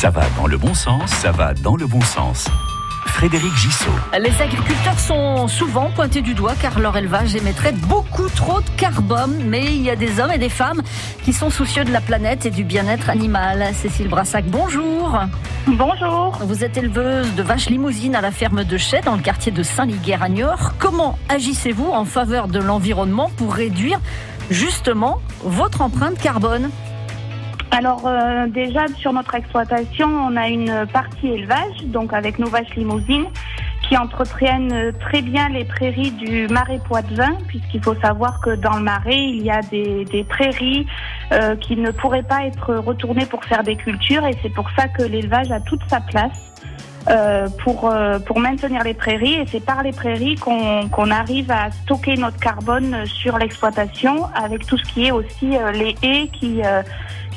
Ça va dans le bon sens, ça va dans le bon sens. Frédéric Gissot. Les agriculteurs sont souvent pointés du doigt car leur élevage émettrait beaucoup trop de carbone. Mais il y a des hommes et des femmes qui sont soucieux de la planète et du bien-être animal. Cécile Brassac, bonjour. Bonjour. Vous êtes éleveuse de vaches limousines à la ferme de Chais dans le quartier de Saint-Liguer à Niort. Comment agissez-vous en faveur de l'environnement pour réduire justement votre empreinte carbone? Alors euh, déjà sur notre exploitation, on a une partie élevage, donc avec nos vaches limousines, qui entretiennent très bien les prairies du marais Poitevin, puisqu'il faut savoir que dans le marais, il y a des, des prairies euh, qui ne pourraient pas être retournées pour faire des cultures, et c'est pour ça que l'élevage a toute sa place. Euh, pour, euh, pour maintenir les prairies et c'est par les prairies qu'on qu'on arrive à stocker notre carbone sur l'exploitation avec tout ce qui est aussi euh, les haies qui, euh,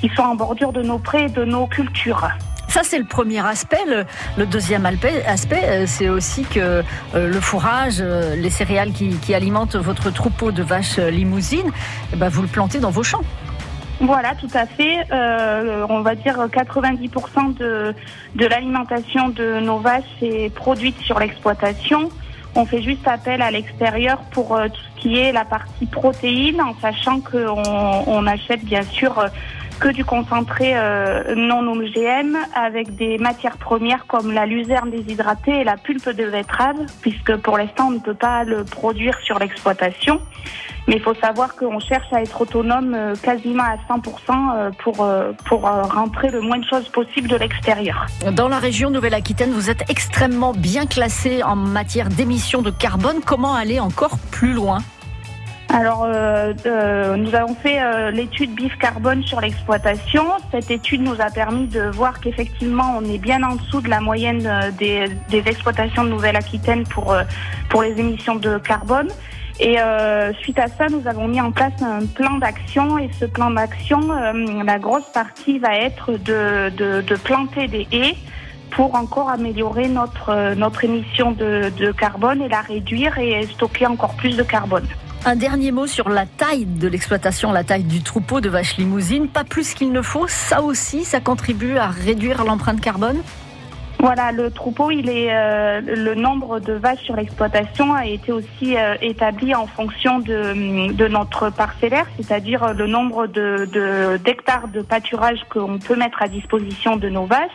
qui sont en bordure de nos prés et de nos cultures. Ça, c'est le premier aspect. Le, le deuxième aspect, euh, c'est aussi que euh, le fourrage, euh, les céréales qui, qui alimentent votre troupeau de vaches limousines, eh ben, vous le plantez dans vos champs. Voilà, tout à fait. Euh, on va dire 90% de, de l'alimentation de nos vaches est produite sur l'exploitation. On fait juste appel à l'extérieur pour tout ce qui est la partie protéine, en sachant qu'on on achète bien sûr que du concentré euh, non OGM avec des matières premières comme la luzerne déshydratée et la pulpe de betterave, puisque pour l'instant on ne peut pas le produire sur l'exploitation. Mais il faut savoir qu'on cherche à être autonome euh, quasiment à 100% euh, pour, euh, pour rentrer le moins de choses possible de l'extérieur. Dans la région Nouvelle-Aquitaine, vous êtes extrêmement bien classé en matière d'émissions de carbone. Comment aller encore plus loin? Alors, euh, euh, nous avons fait euh, l'étude BIF carbone sur l'exploitation. Cette étude nous a permis de voir qu'effectivement, on est bien en dessous de la moyenne euh, des, des exploitations de Nouvelle-Aquitaine pour, euh, pour les émissions de carbone. Et euh, suite à ça, nous avons mis en place un plan d'action. Et ce plan d'action, la grosse partie va être de, de, de planter des haies pour encore améliorer notre, notre émission de, de carbone et la réduire et stocker encore plus de carbone. Un dernier mot sur la taille de l'exploitation, la taille du troupeau de vaches limousines. Pas plus qu'il ne faut. Ça aussi, ça contribue à réduire l'empreinte carbone Voilà, le troupeau, il est euh, le nombre de vaches sur l'exploitation a été aussi euh, établi en fonction de, notre parcellaire, c'est-à-dire le nombre de de- d'hectares de, pâturage qu'on peut mettre à disposition de nos vaches.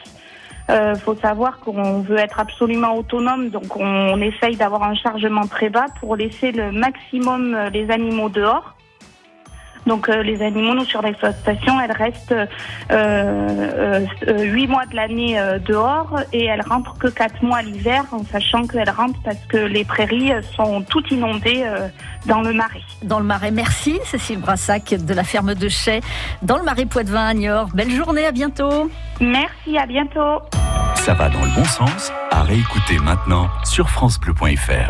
Il faut savoir qu'on veut être absolument autonome, donc on, on essaye d'avoir un chargement très bas pour laisser le maximum euh, les animaux dehors. Donc euh, les animaux, nous, sur l'exploitation, elles restent euh, euh, euh, 8 mois de l'année euh, dehors et elles rentrent que 4 mois l'hiver, en sachant qu'elles rentrent parce que les prairies euh, sont toutes inondées euh, dans le marais. dans le Marais. Merci Cécile Brassac de la ferme de Chais dans le Marais Poitevin à Niort. Belle journée, à bientôt. Merci, à bientôt. Ça va dans le bon sens, à réécouter maintenant sur FranceBleu.fr.